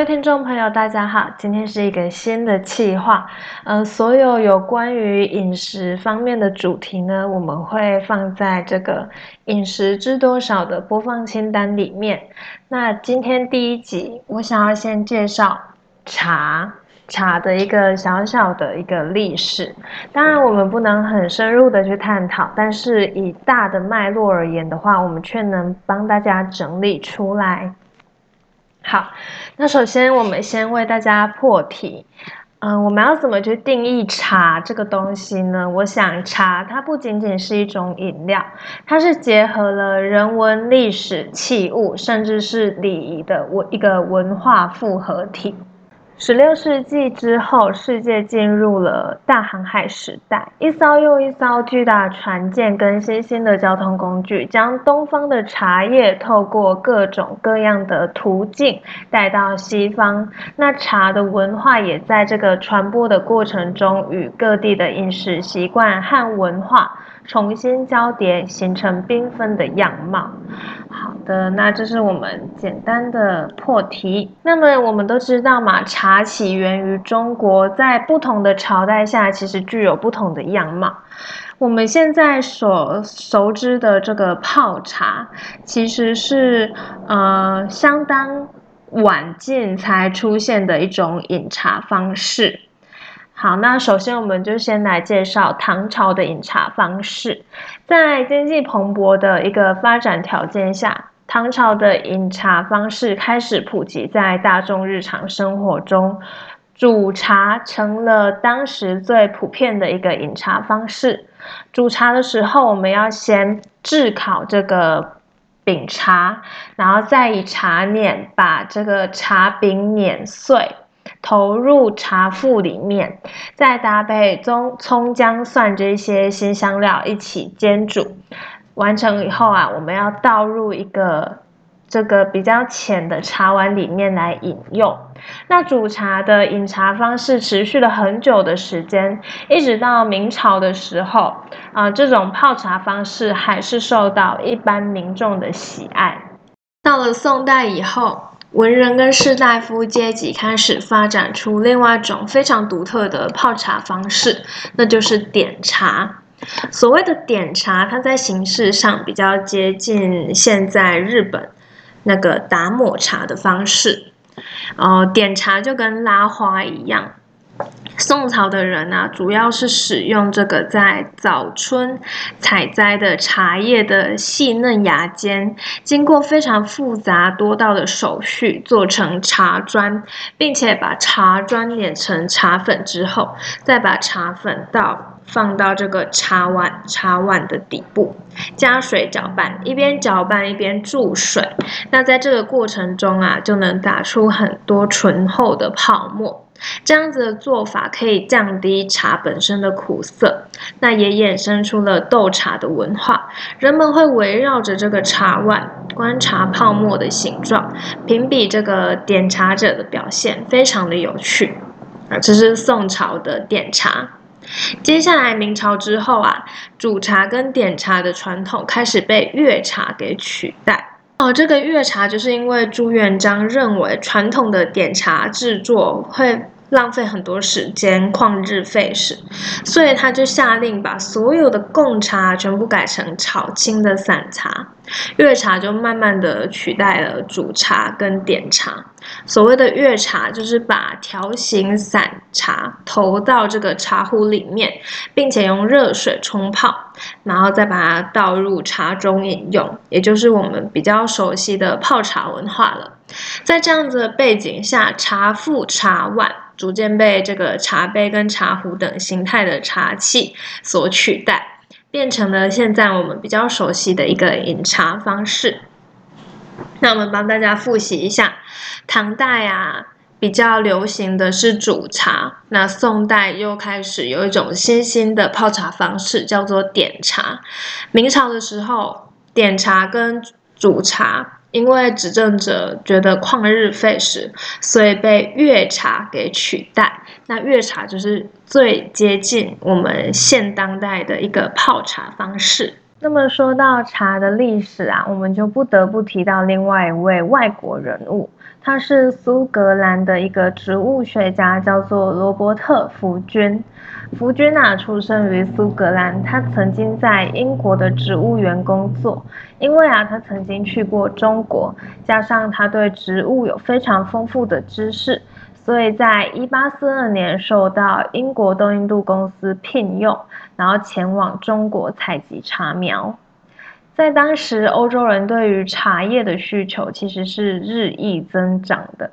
位听众朋友，大家好，今天是一个新的计划，呃，所有有关于饮食方面的主题呢，我们会放在这个饮食知多少的播放清单里面。那今天第一集，我想要先介绍茶，茶的一个小小的一个历史。当然，我们不能很深入的去探讨，但是以大的脉络而言的话，我们却能帮大家整理出来。好，那首先我们先为大家破题，嗯，我们要怎么去定义茶这个东西呢？我想茶它不仅仅是一种饮料，它是结合了人文、历史、器物，甚至是礼仪的文一个文化复合体。十六世纪之后，世界进入了大航海时代，一艘又一艘巨大船舰跟新兴的交通工具，将东方的茶叶透过各种各样的途径带到西方。那茶的文化也在这个传播的过程中，与各地的饮食习惯和文化。重新交叠，形成缤纷的样貌。好的，那这是我们简单的破题。那么我们都知道嘛，茶起源于中国，在不同的朝代下，其实具有不同的样貌。我们现在所熟知的这个泡茶，其实是呃相当晚近才出现的一种饮茶方式。好，那首先我们就先来介绍唐朝的饮茶方式。在经济蓬勃的一个发展条件下，唐朝的饮茶方式开始普及在大众日常生活中，煮茶成了当时最普遍的一个饮茶方式。煮茶的时候，我们要先炙烤这个饼茶，然后再以茶碾把这个茶饼碾碎。投入茶覆里面，再搭配中葱姜蒜这些新香料一起煎煮，完成以后啊，我们要倒入一个这个比较浅的茶碗里面来饮用。那煮茶的饮茶方式持续了很久的时间，一直到明朝的时候啊，这种泡茶方式还是受到一般民众的喜爱。到了宋代以后。文人跟士大夫阶级开始发展出另外一种非常独特的泡茶方式，那就是点茶。所谓的点茶，它在形式上比较接近现在日本那个打抹茶的方式。哦，点茶就跟拉花一样。宋朝的人啊，主要是使用这个在早春采摘的茶叶的细嫩芽尖，经过非常复杂多道的手续做成茶砖，并且把茶砖碾成茶粉之后，再把茶粉倒放到这个茶碗茶碗的底部，加水搅拌，一边搅拌一边注水。那在这个过程中啊，就能打出很多醇厚的泡沫。这样子的做法可以降低茶本身的苦涩，那也衍生出了斗茶的文化。人们会围绕着这个茶碗观察泡沫的形状，评比这个点茶者的表现，非常的有趣。啊，这是宋朝的点茶。接下来明朝之后啊，煮茶跟点茶的传统开始被粤茶给取代。哦，这个月茶就是因为朱元璋认为传统的点茶制作会浪费很多时间，旷日费时，所以他就下令把所有的贡茶全部改成炒青的散茶。粤茶就慢慢的取代了煮茶跟点茶。所谓的粤茶，就是把条形散茶投到这个茶壶里面，并且用热水冲泡，然后再把它倒入茶中饮用，也就是我们比较熟悉的泡茶文化了。在这样子的背景下，茶覆、茶碗逐渐被这个茶杯跟茶壶等形态的茶器所取代。变成了现在我们比较熟悉的一个饮茶方式。那我们帮大家复习一下，唐代啊比较流行的是煮茶，那宋代又开始有一种新兴的泡茶方式，叫做点茶。明朝的时候，点茶跟煮茶。因为执政者觉得旷日费时，所以被月茶给取代。那月茶就是最接近我们现当代的一个泡茶方式。那么说到茶的历史啊，我们就不得不提到另外一位外国人物，他是苏格兰的一个植物学家，叫做罗伯特·福君。福君啊，出生于苏格兰，他曾经在英国的植物园工作。因为啊，他曾经去过中国，加上他对植物有非常丰富的知识，所以在一八四二年受到英国东印度公司聘用。然后前往中国采集茶苗，在当时，欧洲人对于茶叶的需求其实是日益增长的。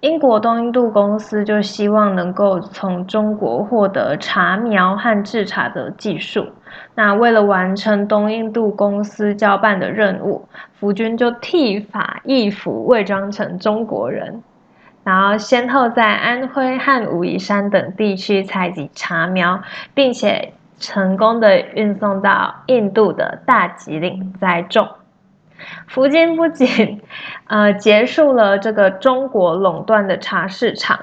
英国东印度公司就希望能够从中国获得茶苗和制茶的技术。那为了完成东印度公司交办的任务，福军就剃发易服，伪装成中国人，然后先后在安徽和武夷山等地区采集茶苗，并且。成功的运送到印度的大吉岭栽种。福建不仅呃结束了这个中国垄断的茶市场，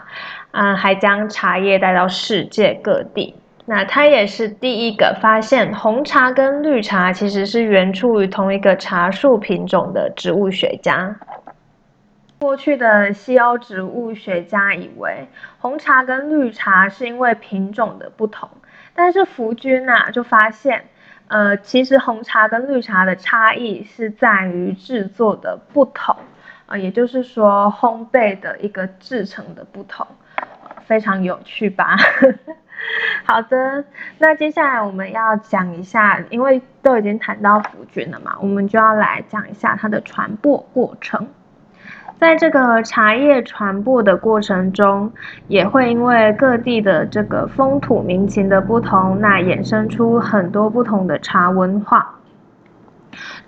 啊，还将茶叶带到世界各地。那他也是第一个发现红茶跟绿茶其实是源出于同一个茶树品种的植物学家。过去的西欧植物学家以为红茶跟绿茶是因为品种的不同。但是福君呐就发现，呃，其实红茶跟绿茶的差异是在于制作的不同，啊，也就是说烘焙的一个制成的不同，非常有趣吧？好的，那接下来我们要讲一下，因为都已经谈到福君了嘛，我们就要来讲一下它的传播过程。在这个茶叶传播的过程中，也会因为各地的这个风土民情的不同，那衍生出很多不同的茶文化。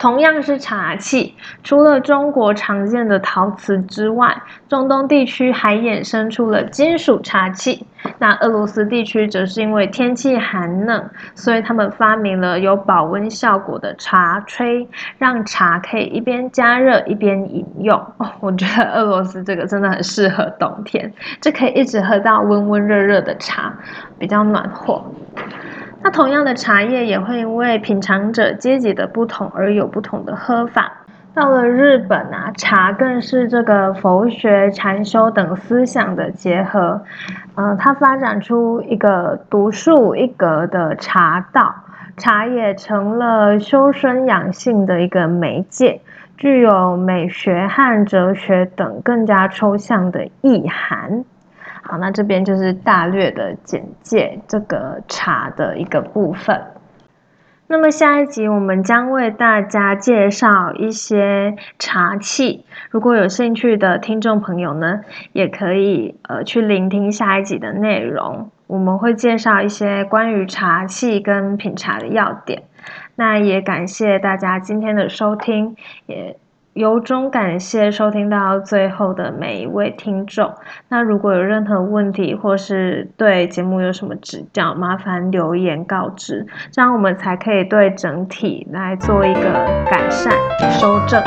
同样是茶器，除了中国常见的陶瓷之外，中东地区还衍生出了金属茶器。那俄罗斯地区则是因为天气寒冷，所以他们发明了有保温效果的茶炊，让茶可以一边加热一边饮用。哦，我觉得俄罗斯这个真的很适合冬天，这可以一直喝到温温热热的茶，比较暖和。那同样的茶叶也会因为品尝者阶级的不同而有不同的喝法。到了日本啊，茶更是这个佛学、禅修等思想的结合。嗯，它发展出一个独树一格的茶道，茶也成了修身养性的一个媒介，具有美学和哲学等更加抽象的意涵。好，那这边就是大略的简介这个茶的一个部分。那么下一集我们将为大家介绍一些茶器。如果有兴趣的听众朋友呢，也可以呃去聆听下一集的内容。我们会介绍一些关于茶器跟品茶的要点。那也感谢大家今天的收听，也。由衷感谢收听到最后的每一位听众。那如果有任何问题，或是对节目有什么指教，麻烦留言告知，这样我们才可以对整体来做一个改善、修正。